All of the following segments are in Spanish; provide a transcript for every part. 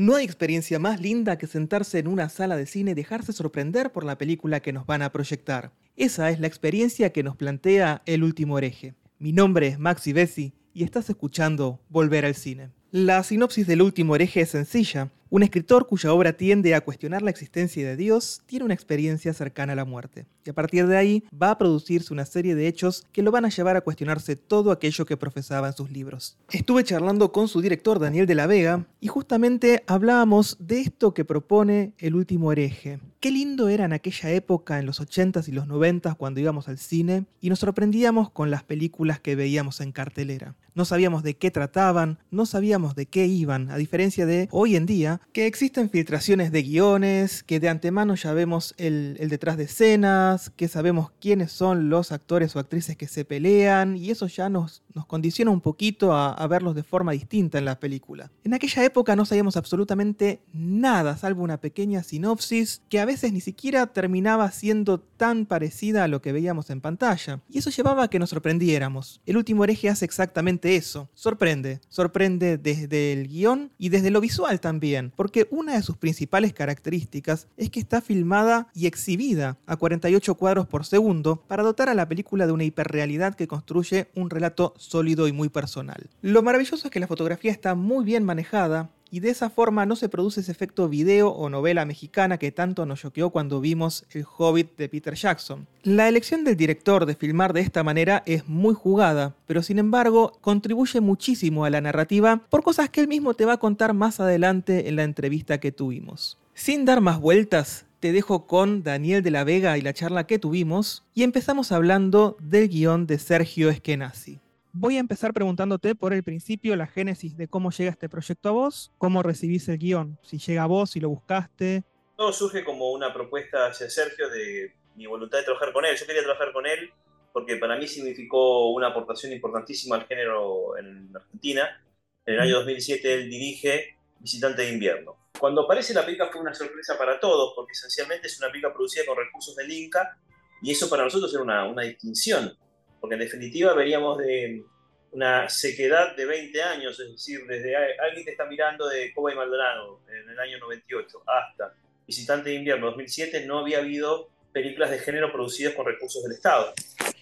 No hay experiencia más linda que sentarse en una sala de cine y dejarse sorprender por la película que nos van a proyectar. Esa es la experiencia que nos plantea El último hereje. Mi nombre es Maxi Bessi y estás escuchando Volver al Cine. La sinopsis del último hereje es sencilla. Un escritor cuya obra tiende a cuestionar la existencia de Dios tiene una experiencia cercana a la muerte. Y a partir de ahí va a producirse una serie de hechos que lo van a llevar a cuestionarse todo aquello que profesaba en sus libros. Estuve charlando con su director Daniel de la Vega y justamente hablábamos de esto que propone el último hereje. Qué lindo era en aquella época, en los 80s y los 90s, cuando íbamos al cine y nos sorprendíamos con las películas que veíamos en cartelera. No sabíamos de qué trataban, no sabíamos de qué iban, a diferencia de hoy en día, que existen filtraciones de guiones, que de antemano ya vemos el, detrás de escenas, que sabemos quiénes son los actores o actrices que se pelean, y eso ya nos, nos condiciona un poquito a, a verlos de forma distinta en la película. En aquella época no sabíamos absolutamente nada, salvo una pequeña sinopsis que a veces ni siquiera terminaba siendo tan parecida a lo que veíamos en pantalla, y eso llevaba a que nos sorprendiéramos. El último hereje hace exactamente eso, sorprende, sorprende desde el guion y desde lo visual también porque una de sus principales características es que está filmada y exhibida a 48 cuadros por segundo para dotar a la película de una hiperrealidad que construye un relato sólido y muy personal. Lo maravilloso es que la fotografía está muy bien manejada, y de esa forma no se produce ese efecto video o novela mexicana que tanto nos choqueó cuando vimos El Hobbit de Peter Jackson. La elección del director de filmar de esta manera es muy jugada, pero sin embargo contribuye muchísimo a la narrativa por cosas que él mismo te va a contar más adelante en la entrevista que tuvimos. Sin dar más vueltas, te dejo con Daniel de la Vega y la charla que tuvimos y empezamos hablando del guion de Sergio Eskenazi. Voy a empezar preguntándote por el principio, la génesis de cómo llega este proyecto a vos, cómo recibís el guion, si llega a vos, si lo buscaste. Todo surge como una propuesta hacia Sergio de mi voluntad de trabajar con él. Yo quería trabajar con él porque para mí significó una aportación importantísima al género en Argentina. En el año 2007 él dirige Visitante de Invierno. Cuando aparece la película fue una sorpresa para todos, porque esencialmente es una película producida con recursos del Inca, y eso para nosotros era una, una distinción porque en definitiva veríamos de una sequedad de 20 años, es decir, desde alguien que está mirando de Coba y Maldonado en el año 98 hasta Visitante de Invierno 2007, no había habido películas de género producidas con recursos del Estado.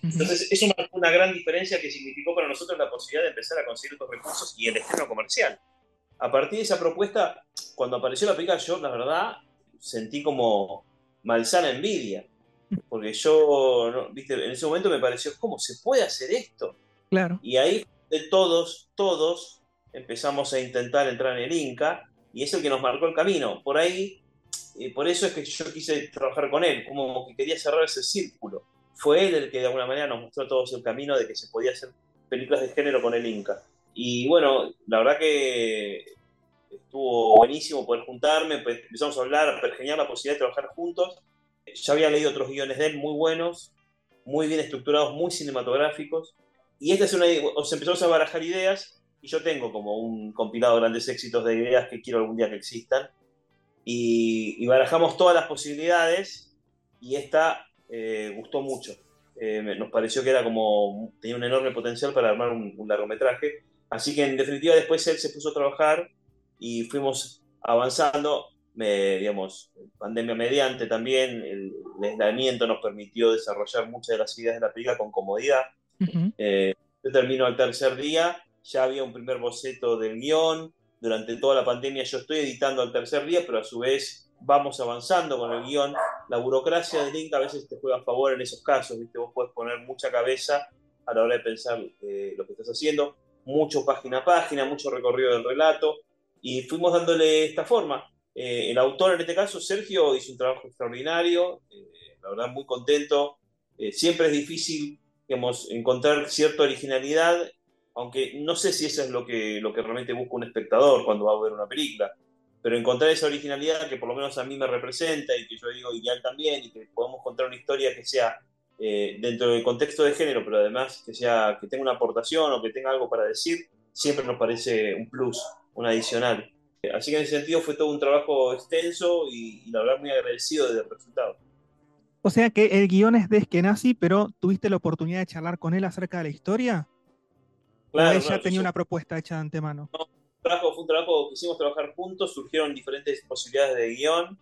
Entonces, eso marcó una gran diferencia que significó para nosotros la posibilidad de empezar a conseguir estos recursos y el estreno comercial. A partir de esa propuesta, cuando apareció la película, yo, la verdad, sentí como malsana envidia porque yo, viste, en ese momento me pareció, ¿cómo se puede hacer esto? Claro. Y ahí de todos, todos empezamos a intentar entrar en el Inca y es el que nos marcó el camino. Por ahí, y por eso es que yo quise trabajar con él, como que quería cerrar ese círculo. Fue él el que de alguna manera nos mostró a todos el camino de que se podía hacer películas de género con el Inca. Y bueno, la verdad que estuvo buenísimo poder juntarme, pues empezamos a hablar, a pergeñar la posibilidad de trabajar juntos ya había leído otros guiones de él muy buenos, muy bien estructurados, muy cinematográficos. Y esta es una. Os empezamos a barajar ideas y yo tengo como un compilado de grandes éxitos de ideas que quiero algún día que existan. Y, barajamos todas las posibilidades y esta eh, gustó mucho. Eh, nos pareció que era como. tenía un enorme potencial para armar un, un largometraje. Así que en definitiva después él se puso a trabajar y fuimos avanzando digamos, pandemia mediante también, el, aislamiento nos permitió desarrollar muchas de las ideas de la película con comodidad. Eh, yo termino al tercer día, ya había un primer boceto del guion, durante toda la pandemia yo estoy editando al tercer día, pero a su vez vamos avanzando con el guion. La burocracia del Link a veces te juega a favor en esos casos, ¿viste? vos puedes poner mucha cabeza a la hora de pensar eh, lo que estás haciendo, mucho página a página, mucho recorrido del relato, y fuimos dándole esta forma. Eh, el autor, en este caso, Sergio, hizo un trabajo extraordinario, eh, la verdad muy contento. Eh, siempre es difícil encontrar cierta originalidad, aunque no sé si eso es lo que, lo que realmente busca un espectador cuando va a ver una película, pero encontrar esa originalidad que por lo menos a mí me representa y que yo digo ideal también, y que podamos contar una historia que sea dentro del contexto de género, pero además que, sea, que tenga una aportación o que tenga algo para decir, siempre nos parece un plus, un adicional. Así que en ese sentido fue todo un trabajo extenso y, la verdad muy agradecido del resultado. O sea que el guion es de Eskenazi, pero ¿tuviste la oportunidad de charlar con él acerca de la historia? Claro, ¿O ella tenía una propuesta hecha de antemano? No, trabajo, fue un trabajo que hicimos trabajar juntos, surgieron diferentes posibilidades de guion,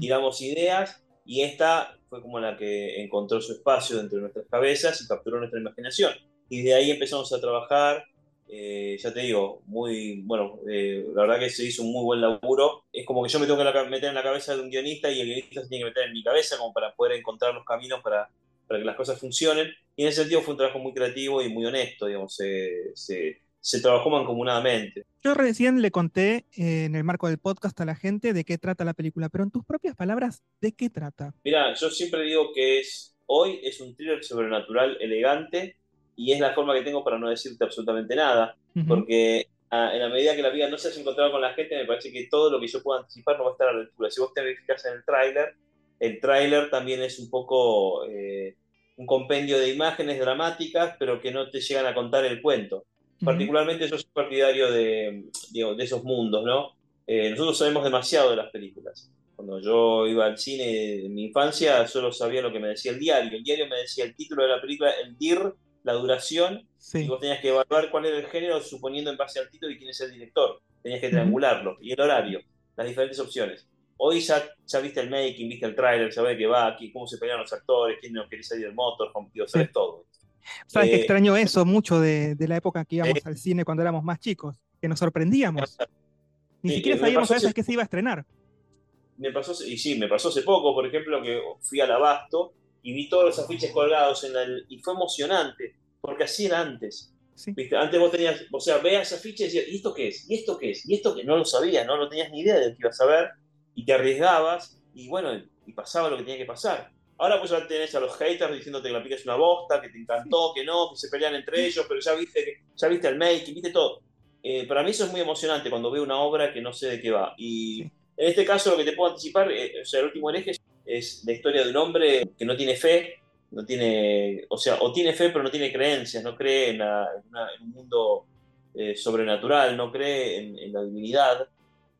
tiramos ideas y esta fue como la que encontró su espacio dentro de nuestras cabezas y capturó nuestra imaginación. Y de ahí empezamos a trabajar, eh, ya te digo, muy, bueno, eh, la verdad que se hizo un muy buen laburo. Es como que yo me tengo que meter en la cabeza de un guionista y el guionista se tiene que meter en mi cabeza como para poder encontrar los caminos para, para que las cosas funcionen. Y en ese sentido fue un trabajo muy creativo y muy honesto, digamos, se, se, se trabajó mancomunadamente. Yo recién le conté eh, en el marco del podcast a la gente de qué trata la película, pero en tus propias palabras, ¿de qué trata? Mira, yo siempre digo que es hoy es un thriller sobrenatural elegante y es la forma que tengo para no decirte absolutamente nada, porque ah, en la medida que la vida no se ha encontrado con la gente, me parece que todo lo que yo pueda anticipar no va a estar a la altura. Si vos te fijas en el tráiler, el tráiler también es un poco eh, un compendio de imágenes dramáticas, pero que no te llegan a contar el cuento. Particularmente yo soy partidario de, de esos mundos, ¿no? Eh, nosotros sabemos demasiado de las películas. Cuando yo iba al cine en mi infancia, solo sabía lo que me decía el diario. El diario me decía el título de la película, el DIR, la duración, y vos tenías que evaluar cuál era el género suponiendo en base al título y quién es el director. Tenías que triangularlo. Y el horario, las diferentes opciones. Hoy ya, ya viste el making, viste el trailer, sabes de qué va, aquí, cómo se pelean los actores, quién no quiere salir del motor, sabes todo. Sabes que eh, extraño eso mucho de, la época que íbamos eh, al cine cuando éramos más chicos, que nos sorprendíamos. Ni siquiera sabíamos a veces que se iba a estrenar. Me pasó, y sí, me pasó hace poco, por ejemplo, que fui al Abasto y vi todos los afiches colgados en el, y fue emocionante, porque así era antes. Antes vos tenías, o sea, veas afiches y decías, ¿y esto qué es? ¿Y esto qué es? ¿Y esto qué? No lo sabías, no, no tenías ni idea de lo que ibas a ver, y te arriesgabas, y bueno, y pasaba lo que tenía que pasar. Ahora pues ya tenés a los haters diciéndote que la película es una bosta, que te encantó, que no, que se pelean entre ellos, pero ya viste, ya viste el make, viste todo. Eh, para mí eso es muy emocionante cuando veo una obra que no sé de qué va. Y en este caso lo que te puedo anticipar, eh, o sea, el último eje es la historia de un hombre que no tiene fe, no tiene, o sea, o tiene fe pero no tiene creencias, no cree en, un mundo eh, sobrenatural, no cree en, la divinidad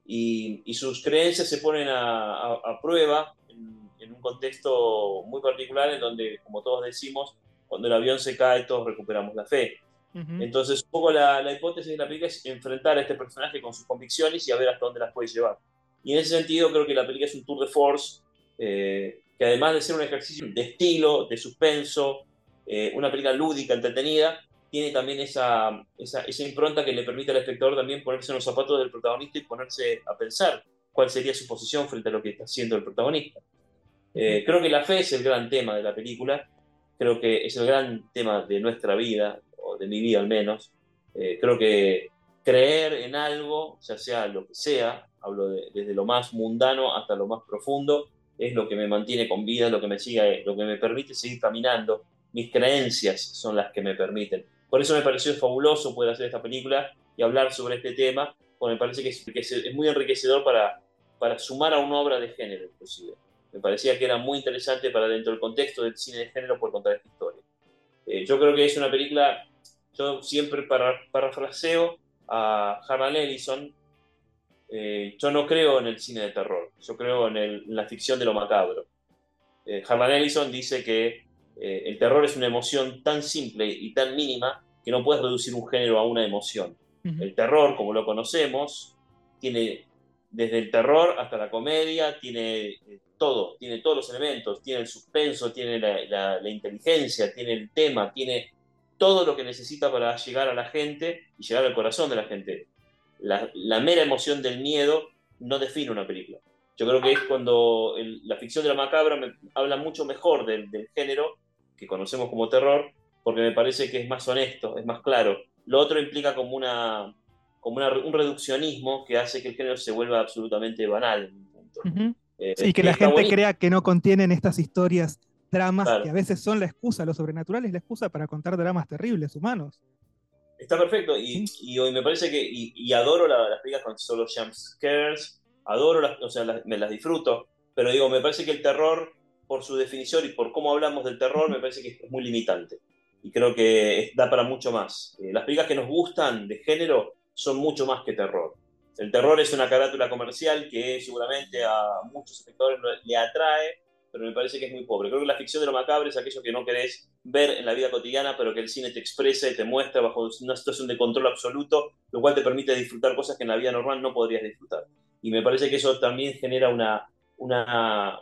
y, y, sus creencias se ponen a, a prueba en un contexto muy particular en donde, como todos decimos, cuando el avión se cae todos recuperamos la fe. Entonces, un poco la, la, hipótesis de la película es enfrentar a este personaje con sus convicciones y a ver hasta dónde las puede llevar. Y en ese sentido creo que la película es un tour de force, eh, que además de ser un ejercicio de estilo, de suspenso, eh, una película lúdica, entretenida, tiene también esa, esa, esa, impronta que le permite al espectador también ponerse en los zapatos del protagonista y ponerse a pensar cuál sería su posición frente a lo que está haciendo el protagonista. Eh, creo que la fe es el gran tema de la película, creo que es el gran tema de nuestra vida, o de mi vida al menos. Eh, creo que creer en algo, ya sea lo que sea, hablo desde lo más mundano hasta lo más profundo, es lo que me mantiene con vida, lo que me sigue, lo que me permite seguir caminando. Mis creencias son las que me permiten. Por eso me pareció fabuloso poder hacer esta película y hablar sobre este tema, porque me parece que es, muy enriquecedor para, para sumar a una obra de género, inclusive me parecía que era muy interesante para dentro del contexto del cine de género por contar esta historia. Eh, yo creo que es una película, yo siempre para, parafraseo a Harlan Ellison, eh, yo no creo en el cine de terror, yo creo en, la ficción de lo macabro. Eh, Harlan Ellison dice que el terror es una emoción tan simple y tan mínima que no puedes reducir un género a una emoción. El terror, como lo conocemos, tiene desde el terror hasta la comedia, tiene todo, tiene todos los elementos, tiene el suspenso, tiene la, inteligencia, tiene el tema, tiene todo lo que necesita para llegar a la gente y llegar al corazón de la gente. La, mera emoción del miedo no define una película. Yo creo que es cuando la ficción de la macabra me, habla mucho mejor del, género que conocemos como terror, porque me parece que es más honesto, es más claro. Lo otro implica como, una, como un reduccionismo que hace que el género se vuelva absolutamente banal. Eh, y que la gente crea que no contienen estas historias, dramas que a veces son la excusa, lo sobrenatural es la excusa para contar dramas terribles humanos. Está perfecto, y, hoy me parece que, y, adoro las películas con solo jump scares, adoro las, o sea, me las disfruto, pero digo, me parece que el terror, por su definición y por cómo hablamos del terror, me parece que es muy limitante. Y creo que da para mucho más. Eh, las películas que nos gustan de género son mucho más que terror. El terror es una carátula comercial que seguramente a muchos espectadores le atrae, pero me parece que es muy pobre. Creo que la ficción de lo macabro es aquello que no querés ver en la vida cotidiana, pero que el cine te expresa y te muestra bajo una situación de control absoluto, lo cual te permite disfrutar cosas que en la vida normal no podrías disfrutar. Y me parece que eso también genera una, una,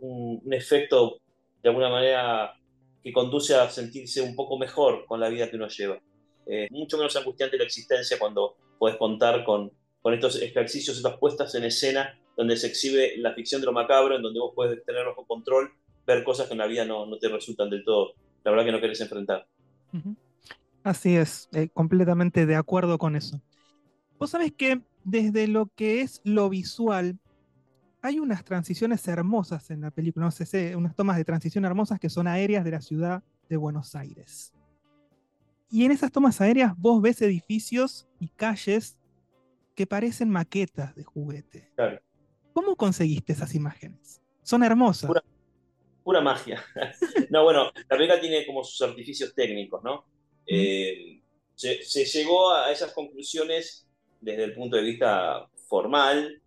un, efecto, de alguna manera, que conduce a sentirse un poco mejor con la vida que uno lleva. Eh, mucho menos angustiante la existencia cuando puedes contar con, con estos ejercicios, estas puestas en escena donde se exhibe la ficción de lo macabro, en donde vos puedes tener bajo control, ver cosas que en la vida no, no te resultan del todo, la verdad que no querés enfrentar. Así es, eh, completamente de acuerdo con eso. Vos sabés que desde lo que es lo visual, hay unas transiciones hermosas en la película, no sé, unas tomas de transición hermosas que son aéreas de la ciudad de Buenos Aires. Y en esas tomas aéreas vos ves edificios y calles que parecen maquetas de juguete. ¿Cómo conseguiste esas imágenes? Son hermosas. Pura, magia. no, bueno, la película tiene como sus artificios técnicos, ¿no? Eh, se, llegó a esas conclusiones desde el punto de vista formal,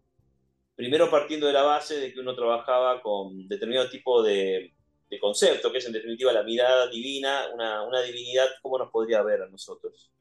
primero partiendo de la base de que uno trabajaba con determinado tipo de, concepto, que es en definitiva la mirada divina, una, una, divinidad, ¿cómo nos podría ver a nosotros?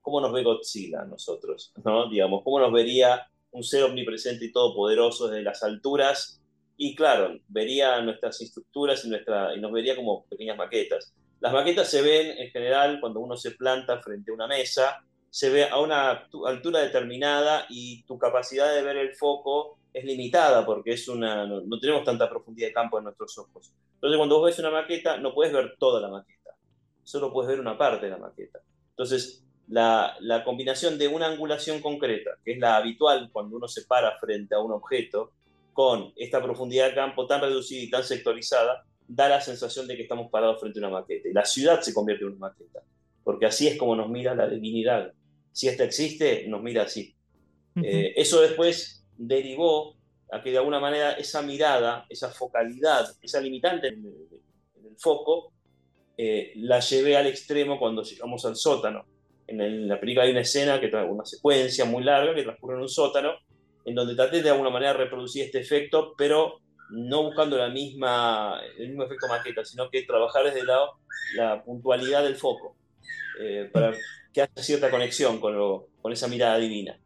¿Cómo nos ve Godzilla a nosotros? ¿no? Digamos, ¿cómo nos vería un ser omnipresente y todopoderoso desde las alturas? Y claro, vería nuestras estructuras y, nuestra, y nos vería como pequeñas maquetas. Las maquetas se ven en general cuando uno se planta frente a una mesa, se ve a una altura determinada y tu capacidad de ver el foco es limitada porque es una, no, no, tenemos tanta profundidad de campo en nuestros ojos. Entonces cuando vos ves una maqueta no puedes ver toda la maqueta, solo puedes ver una parte de la maqueta. Entonces la, combinación de una angulación concreta, que es la habitual cuando uno se para frente a un objeto, con esta profundidad de campo tan reducida y tan sectorizada, da la sensación de que estamos parados frente a una maqueta. Y la ciudad se convierte en una maqueta, porque así es como nos mira la divinidad. Si esta existe, nos mira así. Eh, eso después derivó a que de alguna manera esa mirada, esa focalidad, esa limitante en el, foco, eh, la llevé al extremo cuando llegamos al sótano en, la película hay una escena, que una secuencia muy larga que transcurre en un sótano, en donde traté de alguna manera reproducir este efecto, pero no buscando la misma, el mismo efecto maqueta, sino que trabajar desde lado la puntualidad del foco, eh, para que haya cierta conexión con, con esa mirada divina.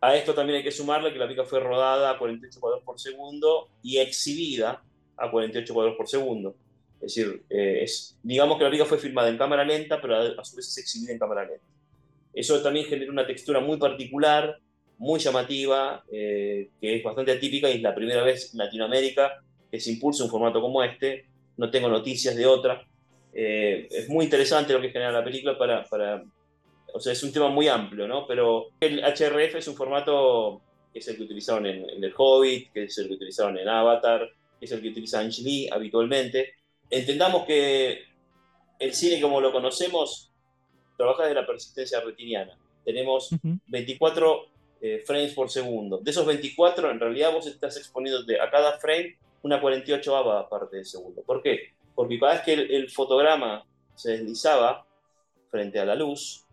A esto también hay que sumarle que la película fue rodada a 48 cuadros por segundo y exhibida a 48 cuadros por segundo. Es decir, eh, es, digamos que la película fue filmada en cámara lenta, pero a, su vez es exhibida en cámara lenta. Eso también genera una textura muy particular, muy llamativa, eh, que es bastante atípica y es la primera vez en Latinoamérica que se impulsa un formato como este. No tengo noticias de otra. Eh, es muy interesante lo que genera la película para, para, O sea, es un tema muy amplio, ¿no? Pero el HRF es un formato que es el que utilizaron en, El Hobbit, que es el que utilizaron en Avatar, que es el que utiliza Ang Lee habitualmente. Entendamos que el cine como lo conocemos trabaja de la persistencia retiniana. Tenemos 24 eh, frames por segundo. De esos 24, en realidad vos estás exponiéndote a cada frame una 48 parte de segundo. ¿Por qué? Porque cada vez que el, fotograma se deslizaba frente a la luz,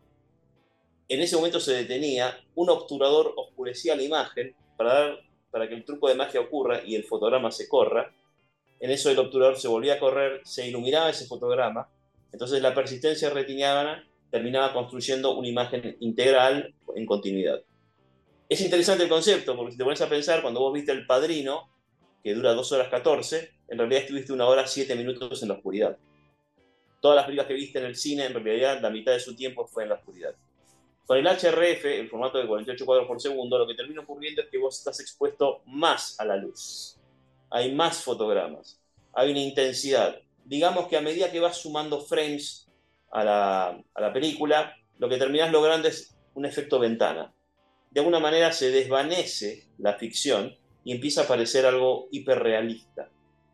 en ese momento se detenía, un obturador oscurecía la imagen para, dar, para que el truco de magia ocurra y el fotograma se corra. En eso el obturador se volvía a correr, se iluminaba ese fotograma. Entonces la persistencia retiniana terminaba construyendo una imagen integral en continuidad. Es interesante el concepto, porque si te pones a pensar, cuando vos viste El Padrino, que dura 2 horas 14, en realidad estuviste una hora 7 minutos en la oscuridad. Todas las películas que viste en el cine, en realidad la mitad de su tiempo fue en la oscuridad. Con el HRF, el formato de 48 cuadros por segundo, lo que termina ocurriendo es que vos estás expuesto más a la luz. Hay más fotogramas, hay una intensidad. Digamos que a medida que vas sumando frames a la, película, lo que terminas logrando es un efecto ventana. De alguna manera se desvanece la ficción y empieza a aparecer algo hiperrealista,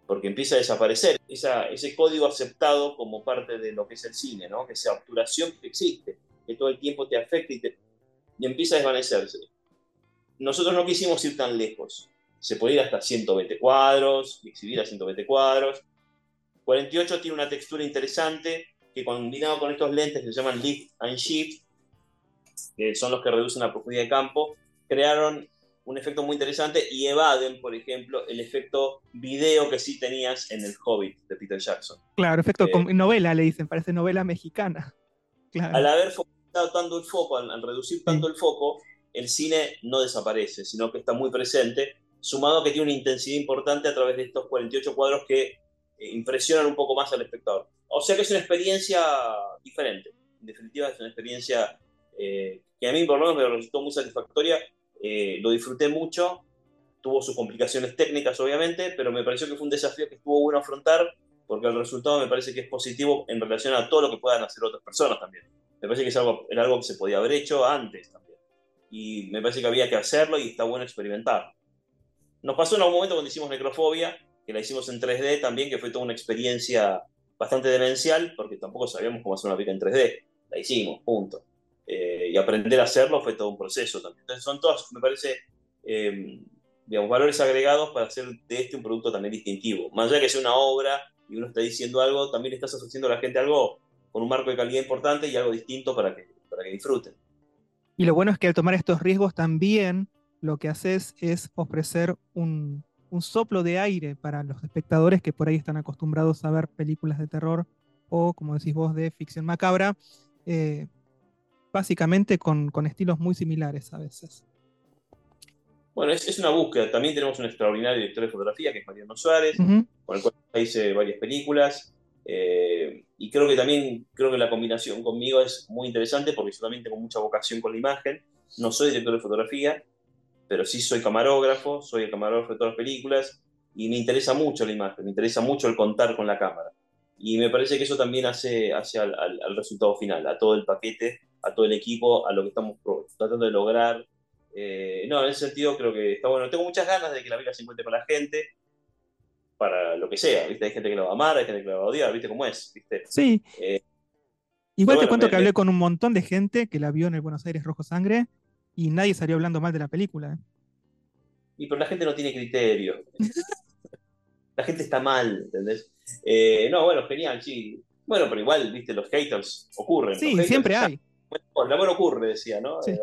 porque empieza a desaparecer ese código aceptado como parte de lo que es el cine, ¿no? esa obturación que existe, que todo el tiempo te afecta y empieza a desvanecerse. Nosotros no quisimos ir tan lejos. Se puede ir hasta 120 cuadros, exhibir a 120 cuadros. 48 tiene una textura interesante, que combinado con estos lentes que se llaman Lift and Shift, que son los que reducen la profundidad de campo, crearon un efecto muy interesante y evaden, por ejemplo, el efecto video que sí tenías en El Hobbit de Peter Jackson. Claro, efecto eh, novela, le dicen, parece novela mexicana. Al haber focalizado tanto el foco, al, reducir tanto el foco, el cine no desaparece, sino que está muy presente, sumado a que tiene una intensidad importante a través de estos 48 cuadros que eh, impresionan un poco más al espectador. O sea que es una experiencia diferente. En definitiva, es una experiencia eh, que a mí por lo menos me resultó muy satisfactoria. Eh, lo disfruté mucho, tuvo sus complicaciones técnicas obviamente, pero me pareció que fue un desafío que estuvo bueno afrontar porque el resultado me parece que es positivo en relación a todo lo que puedan hacer otras personas también. Me parece que es era algo que se podía haber hecho antes también. Y me parece que había que hacerlo y está bueno experimentar. Nos pasó en algún momento cuando hicimos Necrofobia, que la hicimos en 3D también, que fue toda una experiencia bastante demencial, porque tampoco sabíamos cómo hacer una pica en 3D. La hicimos, punto. Eh, y aprender a hacerlo fue todo un proceso también. Entonces son todos, me parece, eh, valores agregados para hacer de este un producto también distintivo. Más allá que sea una obra y uno está diciendo algo, también estás ofreciendo a la gente algo con un marco de calidad importante y algo distinto para que, para que disfruten. Y lo bueno es que al tomar estos riesgos también lo que haces es ofrecer un, un soplo de aire para los espectadores que por ahí están acostumbrados a ver películas de terror o, como decís vos, de ficción macabra, eh, básicamente con, con, estilos muy similares a veces. Bueno, es, es, una búsqueda. También tenemos un extraordinario director de fotografía, que es Mariano Suárez, con el cual hice varias películas. Eh, y creo que también creo que la combinación conmigo es muy interesante porque yo también tengo mucha vocación con la imagen. No soy director de fotografía, pero sí soy camarógrafo, soy el camarógrafo de todas las películas y me interesa mucho la imagen, me interesa mucho el contar con la cámara. Y me parece que eso también hace, hace al, al, resultado final, a todo el paquete, a todo el equipo, a lo que estamos tratando de lograr. Eh, no, en ese sentido creo que está bueno. Tengo muchas ganas de que la película se encuentre con la gente para lo que sea, ¿viste? Hay gente que la va a amar, hay gente que la va a odiar, ¿viste cómo es? ¿viste? Sí. Eh, Igual te cuento que hablé con un montón de gente que la vio en el Buenos Aires Rojo Sangre y nadie salió hablando mal de la película. ¿eh? Y pero la gente no tiene criterio. la gente está mal, ¿entendés? Eh, no, bueno, genial, sí. Bueno, pero igual, viste, los haters ocurren. Sí, siempre hay. Bueno, el amor ocurre, decía, ¿no? Eh,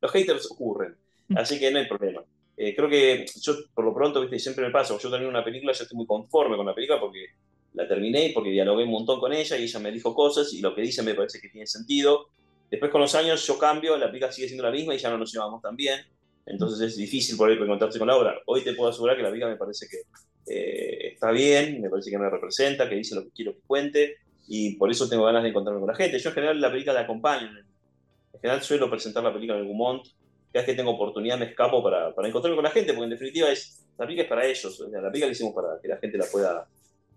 los haters ocurren. Mm. Así que no hay problema. creo que yo, por lo pronto, viste, siempre me pasa, yo termino una película, yo estoy muy conforme con la película porque la terminé y porque dialogué un montón con ella y ella me dijo cosas y lo que dice me parece que tiene sentido Después con los años yo cambio, la pica sigue siendo la misma y ya no nos llevamos tan bien. Entonces es difícil por ahí encontrarse con la obra. Hoy te puedo asegurar que la pica me parece que eh, está bien, me parece que me representa, que dice lo que quiero que cuente y por eso tengo ganas de encontrarme con la gente. Yo en general la película la acompaño. En general suelo presentar la película en el Gumont. Cada vez que tengo oportunidad me escapo para, para encontrarme con la gente, porque en definitiva es, la película es para ellos. La película la hicimos para que la gente la pueda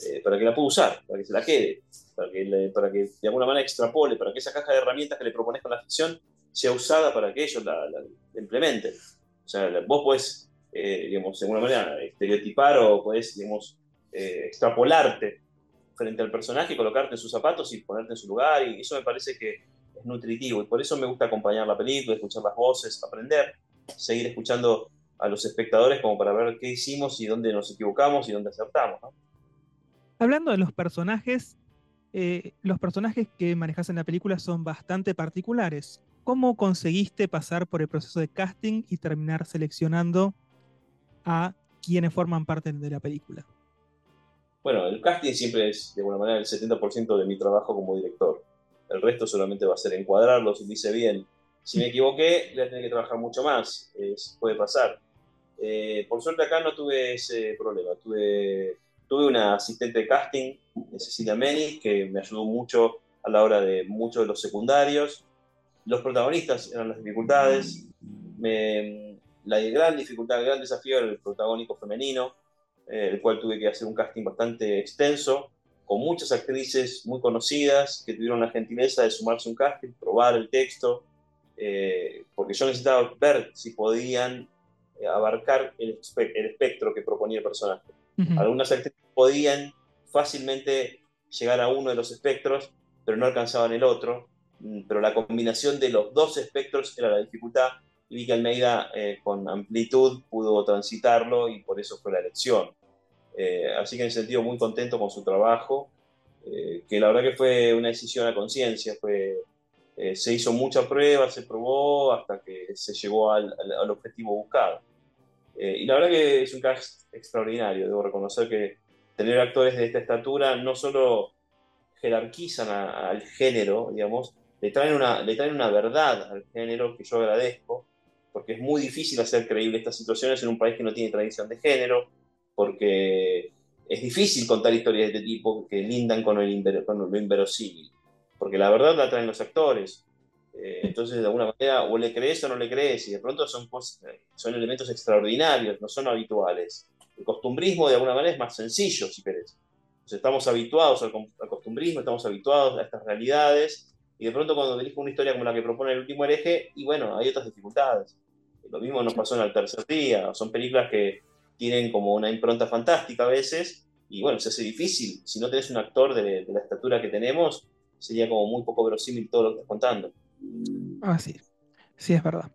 eh, para que la pueda usar, para que se la quede, para que, para que de alguna manera extrapole, para que esa caja de herramientas que le propones con la ficción sea usada para que ellos la, implementen. O sea, vos podés, eh, digamos, de alguna manera estereotipar o podés, digamos, eh, extrapolarte frente al personaje, colocarte en sus zapatos y ponerte en su lugar, y eso me parece que es nutritivo, y por eso me gusta acompañar la película, escuchar las voces, aprender, seguir escuchando a los espectadores como para ver qué hicimos y dónde nos equivocamos y dónde acertamos. ¿no? Hablando de los personajes, eh, los personajes que manejas en la película son bastante particulares. ¿Cómo conseguiste pasar por el proceso de casting y terminar seleccionando a quienes forman parte de la película? Bueno, el casting siempre es de alguna manera el 70% de mi trabajo como director. El resto solamente va a ser encuadrarlo, si dice bien. Si me equivoqué, voy a tener que trabajar mucho más. puede pasar. Eh, por suerte acá no tuve ese problema. Tuve Tuve una asistente de casting, Cecilia Menis, que me ayudó mucho a la hora de muchos de los secundarios. Los protagonistas eran las dificultades. la gran dificultad, el gran desafío era el protagónico femenino, eh, el cual tuve que hacer un casting bastante extenso, con muchas actrices muy conocidas que tuvieron la gentileza de sumarse a un casting, probar el texto, eh, porque yo necesitaba ver si podían eh, abarcar el, el espectro que proponía el personaje. Algunas actrices podían fácilmente llegar a uno de los espectros, pero no alcanzaban el otro. Mm, pero la combinación de los dos espectros era la dificultad y vi que Almeida eh, con amplitud pudo transitarlo y por eso fue la elección. Eh, así que en ese sentido muy contento con su trabajo, eh, que la verdad que fue una decisión a conciencia, fue, se hizo mucha prueba, se probó hasta que se llegó al objetivo buscado. Eh, y la verdad que es un cast extraordinario. Debo reconocer que tener actores de esta estatura no solo jerarquizan al género, digamos, le traen, una, le traen una verdad al género que yo agradezco, porque es muy difícil hacer creíble estas situaciones en un país que no tiene tradición de género, porque es difícil contar historias de este tipo que lindan con, el con lo inverosímil, porque la verdad la traen los actores. Eh, entonces, de alguna manera, o le crees o no le crees, y de pronto son, son elementos extraordinarios, no son habituales. El costumbrismo, de alguna manera, es más sencillo, si querés. estamos habituados al, costumbrismo, estamos habituados a estas realidades, y de pronto cuando con una historia como la que propone el último hereje, y bueno, hay otras dificultades. Lo mismo nos pasó en el tercer día, son películas que tienen como una impronta fantástica a veces, y bueno, se hace difícil. Si no tenés un actor de, de la estatura que tenemos, sería como muy poco verosímil todo lo que estás contando. Ah, sí, sí, es verdad.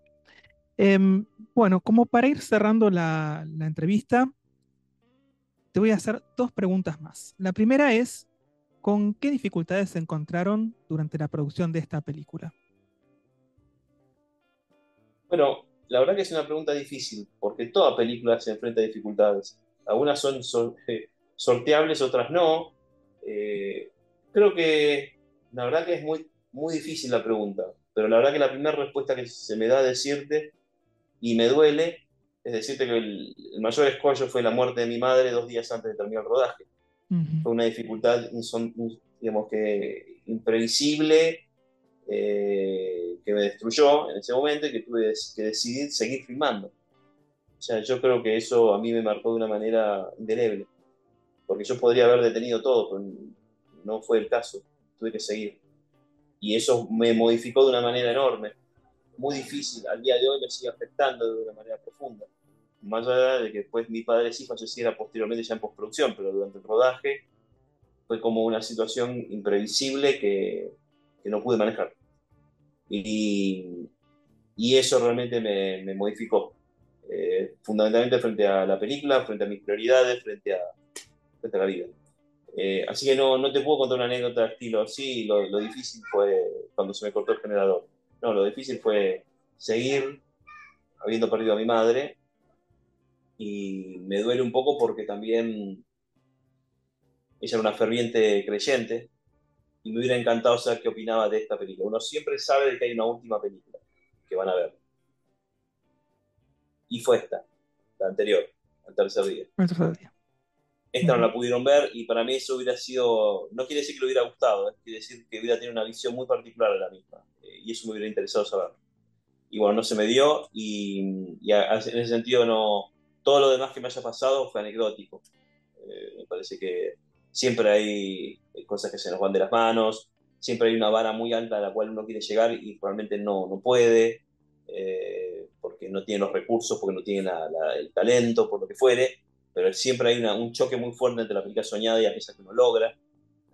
Em, bueno, como para ir cerrando la, entrevista, te voy a hacer dos preguntas más. La primera es, ¿con qué dificultades se encontraron durante la producción de esta película? Bueno, la verdad que es una pregunta difícil, porque toda película se enfrenta a dificultades. Algunas son sorteables, otras no. Eh, creo que la verdad que es muy difícil la pregunta, pero la verdad que la primera respuesta que se me da decirte, y me duele, es decirte que el, mayor escollo fue la muerte de mi madre dos días antes de terminar el rodaje. Fue una dificultad, digamos que imprevisible, eh, que me destruyó en ese momento y que tuve que decidir seguir filmando. O sea, yo creo que eso a mí me marcó de una manera indeleble, porque yo podría haber detenido todo, pero no fue el caso, tuve que seguir y eso me modificó de una manera enorme. Muy difícil, al día de hoy me sigue afectando de una manera profunda. Más allá de que después mi padre sí falleciera posteriormente ya en postproducción, pero durante el rodaje fue como una situación imprevisible que, que no pude manejar. Y, y eso realmente me, me modificó. Eh, fundamentalmente frente a la película, frente a mis prioridades, frente a, frente a la vida. Eh, así que no, no te puedo contar una anécdota estilo así. Lo, lo, difícil fue cuando se me cortó el generador. No, lo difícil fue seguir habiendo perdido a mi madre. Y me duele un poco porque también ella era una ferviente creyente y me hubiera encantado saber qué opinaba de esta película. Uno siempre sabe de que hay una última película que van a ver. Y fue esta, la anterior, el tercer día. El tercer día. Esta no la pudieron ver y para mí eso hubiera sido, no quiere decir que le hubiera gustado, quiere decir que hubiera tenido una visión muy particular de la misma eh, y eso me hubiera interesado saber. Y bueno, no se me dio y, en ese sentido no, todo lo demás que me haya pasado fue anecdótico. Eh, me parece que siempre hay cosas que se nos van de las manos, siempre hay una vara muy alta a la cual uno quiere llegar y realmente no, no puede, eh, porque no tiene los recursos, porque no tiene el talento, por lo que fuere pero siempre hay un choque muy fuerte entre la película soñada y aquella que uno logra.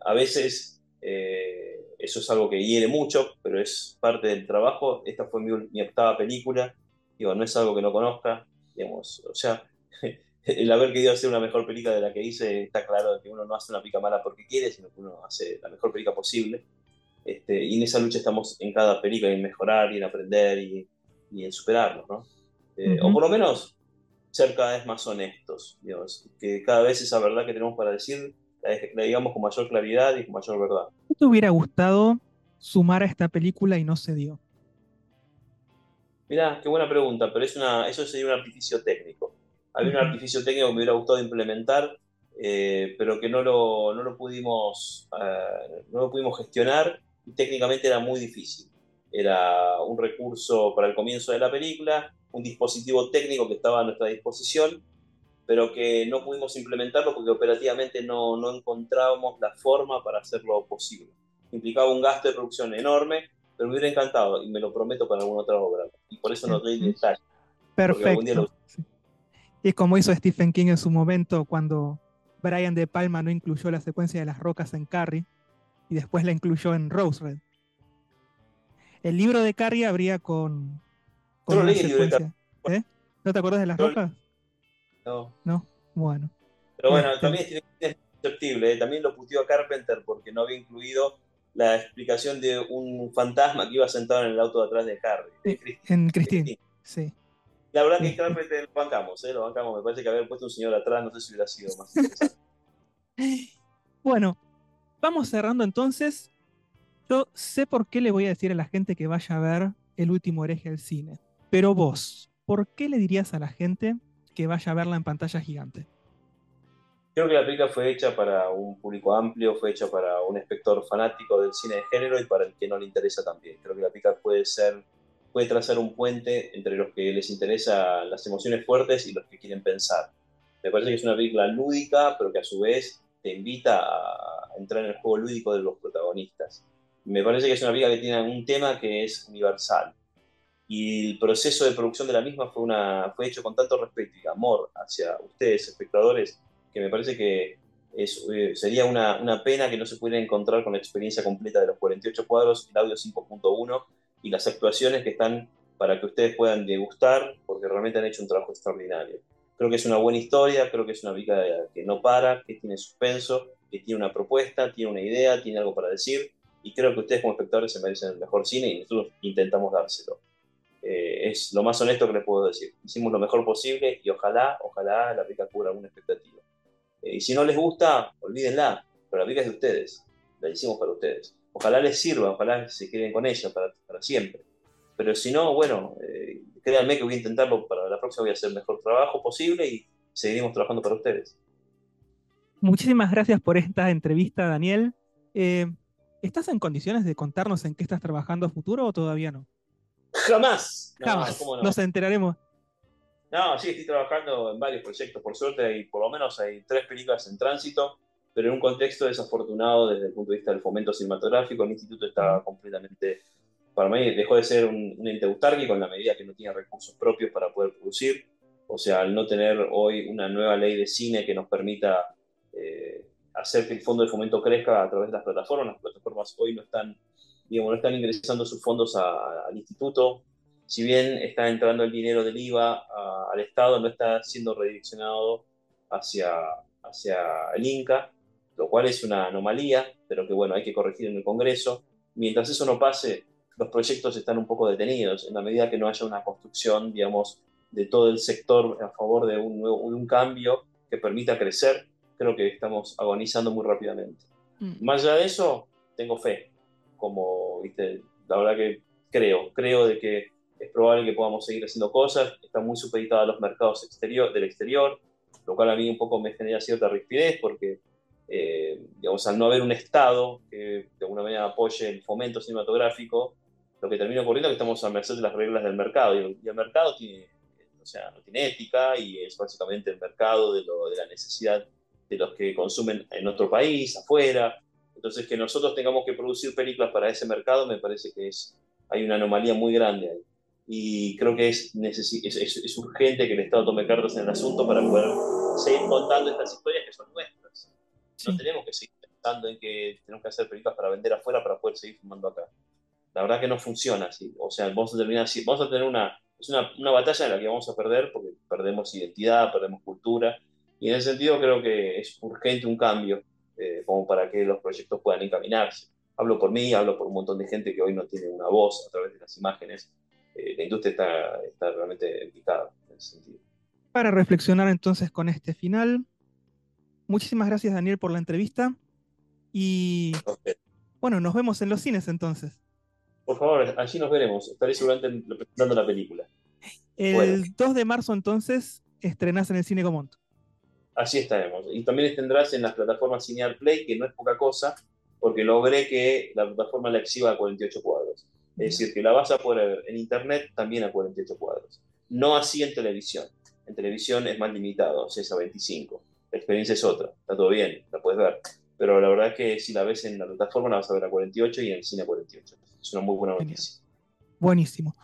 A veces eh, eso es algo que hiere mucho, pero es parte del trabajo. Esta fue mi, octava película, digo, no es algo que no conozca, digamos, o sea, el haber querido hacer una mejor película de la que hice, está claro que uno no hace una pica mala porque quiere, sino que uno hace la mejor película posible. Este, y en esa lucha estamos en cada película, en mejorar y en aprender y, en superarnos, ¿no? Eh, o por lo menos ser cada vez más honestos, digamos, que cada vez esa verdad que tenemos para decir la, digamos con mayor claridad y con mayor verdad. ¿Qué te hubiera gustado sumar a esta película y no se dio? Mirá, qué buena pregunta, pero es una, eso sería un artificio técnico. Había un artificio técnico que me hubiera gustado implementar, eh, pero que no lo, no lo pudimos, eh, no lo pudimos gestionar y técnicamente era muy difícil. Era un recurso para el comienzo de la película, un dispositivo técnico que estaba a nuestra disposición, pero que no pudimos implementarlo porque operativamente no, no encontrábamos la forma para hacerlo posible. Implicaba un gasto de producción enorme, pero me hubiera encantado y me lo prometo para alguna otra obra. Y por eso no doy detalle. Perfecto. Y como hizo Stephen King en su momento cuando Brian De Palma no incluyó la secuencia de las rocas en Carrie y después la incluyó en Rose Red. El libro de Carrie habría con no ¿Eh? ¿No te acuerdas de las rocas? No. No, bueno. Pero bueno, este- también es susceptible. ¿eh? También lo puteó a Carpenter porque no había incluido la explicación de un fantasma que iba sentado en el auto de atrás de Harry. en Christine, sí. La verdad que claramente lo bancamos, ¿eh? lo bancamos. Me parece que haber puesto un señor atrás, no sé si hubiera sido más interesante. bueno, vamos cerrando entonces. Yo sé por qué le voy a decir a la gente que vaya a ver El último hereje al cine. Pero vos, ¿por qué le dirías a la gente que vaya a verla en pantalla gigante? Creo que la película fue hecha para un público amplio, fue hecha para un espectador fanático del cine de género y para el que no le interesa también. Creo que la película puede ser, puede trazar un puente entre los que les interesa las emociones fuertes y los que quieren pensar. Me parece que es una película lúdica, pero que a su vez te invita a entrar en el juego lúdico de los protagonistas. Me parece que es una película que tiene un tema que es universal. Y el proceso de producción de la misma fue, una, fue hecho con tanto respeto y amor hacia ustedes, espectadores, que me parece que es, eh, sería una, una, pena que no se pudiera encontrar con la experiencia completa de los 48 cuadros, el audio 5.1 y las actuaciones que están para que ustedes puedan degustar, porque realmente han hecho un trabajo extraordinario. Creo que es una buena historia, creo que es una pica que no para, que tiene suspenso, que tiene una propuesta, tiene una idea, tiene algo para decir, y creo que ustedes como espectadores se merecen el mejor cine y nosotros intentamos dárselo. Eh, es lo más honesto que les puedo decir. Hicimos lo mejor posible y ojalá, ojalá la pica cubra alguna expectativa. Eh, y si no les gusta, olvídenla, pero la pica es de ustedes, la hicimos para ustedes. Ojalá les sirva, ojalá se queden con ella para, para siempre. Pero si no, bueno, eh, créanme que voy a intentarlo para la próxima, voy a hacer el mejor trabajo posible y seguiremos trabajando para ustedes. Muchísimas gracias por esta entrevista, Daniel. Eh, ¿Estás en condiciones de contarnos en qué estás trabajando a futuro o todavía no? Jamás. Jamás. Nos enteraremos. No, sí, estoy trabajando en varios proyectos, por suerte, hay por lo menos hay tres películas en tránsito, pero en un contexto desafortunado desde el punto de vista del fomento cinematográfico, el instituto está completamente, para mí, dejó de ser un, un ente autárquico en la medida que no tiene recursos propios para poder producir, o sea, al no tener hoy una nueva ley de cine que nos permita eh, hacer que el fondo de fomento crezca a través de las plataformas, las plataformas hoy no están, digamos, no están ingresando sus fondos al instituto, si bien está entrando el dinero del IVA al Estado, no está siendo redireccionado hacia, hacia el INCA, lo cual es una anomalía, pero que bueno, hay que corregir en el Congreso. Mientras eso no pase, los proyectos están un poco detenidos, en la medida que no haya una construcción, digamos, de todo el sector a favor de un, nuevo, de un cambio que permita crecer, creo que estamos agonizando muy rápidamente. Mm. Más allá de eso, tengo fe, como, viste, la verdad que creo, creo de que es probable que podamos seguir haciendo cosas, está muy supeditada a los mercados exterior, del exterior, lo cual a mí un poco me genera cierta rigidez porque, eh, digamos, al no haber un Estado que de alguna manera apoye el fomento cinematográfico, lo que termina ocurriendo es que estamos a merced de las reglas del mercado. Y el, mercado tiene, o sea, no tiene ética y es básicamente el mercado de, lo, de la necesidad de los que consumen en otro país, afuera. Entonces, que nosotros tengamos que producir películas para ese mercado me parece que es, hay una anomalía muy grande ahí y creo que es, es, es, urgente que el Estado tome cartas en el asunto para poder seguir contando estas historias que son nuestras. No tenemos que seguir pensando en que tenemos que hacer películas para vender afuera para poder seguir filmando acá. La verdad que no funciona así. O sea, vamos a terminar así. Vamos a tener una, es una, una batalla en la que vamos a perder porque perdemos identidad, perdemos cultura. Y en ese sentido creo que es urgente un cambio eh, como para que los proyectos puedan encaminarse. Hablo por mí, hablo por un montón de gente que hoy no tiene una voz a través de las imágenes eh, la industria está, está realmente picada en ese sentido. Para reflexionar entonces con este final, muchísimas gracias Daniel por la entrevista y bueno, nos vemos en los cines entonces. Por favor, allí nos veremos. Estaré seguramente presentando la película. El 2 de marzo entonces estrenás en el Cine Comont. Así estaremos. Y también tendrás en las plataformas Cinear Play, que no es poca cosa, porque logré que la plataforma la exhiba a 48 cuadros. Es decir, que la vas a poder en internet también a 48 cuadros. No así en televisión. En televisión es más limitado, es a 25. La experiencia es otra, está todo bien, la puedes ver. Pero la verdad es que si la ves en la plataforma la vas a ver a 48 y en el cine a 48. Es una muy buena noticia. Buenísimo.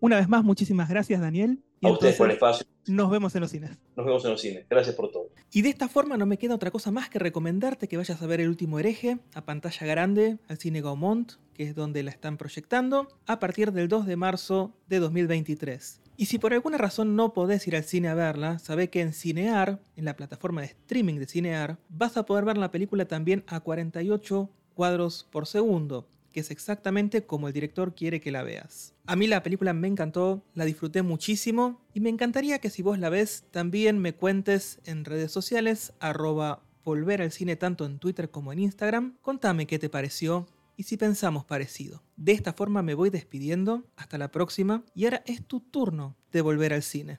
Una vez más, muchísimas gracias, Daniel. Y a ustedes por el espacio. Nos vemos en los cines. Nos vemos en los cines. Gracias por todo. Y de esta forma no me queda otra cosa más que recomendarte que vayas a ver El último hereje a pantalla grande al cine Gaumont, que es donde la están proyectando, a partir del 2 de marzo de 2023. Y si por alguna razón no podés ir al cine a verla, sabe que en Cinear, en la plataforma de streaming de Cinear, vas a poder ver la película también a 48 cuadros por segundo que es exactamente como el director quiere que la veas. A mí la película me encantó, la disfruté muchísimo y me encantaría que si vos la ves también me cuentes en redes sociales arroba volver al cine tanto en Twitter como en Instagram. Contame qué te pareció y si pensamos parecido. De esta forma me voy despidiendo, hasta la próxima y ahora es tu turno de volver al cine.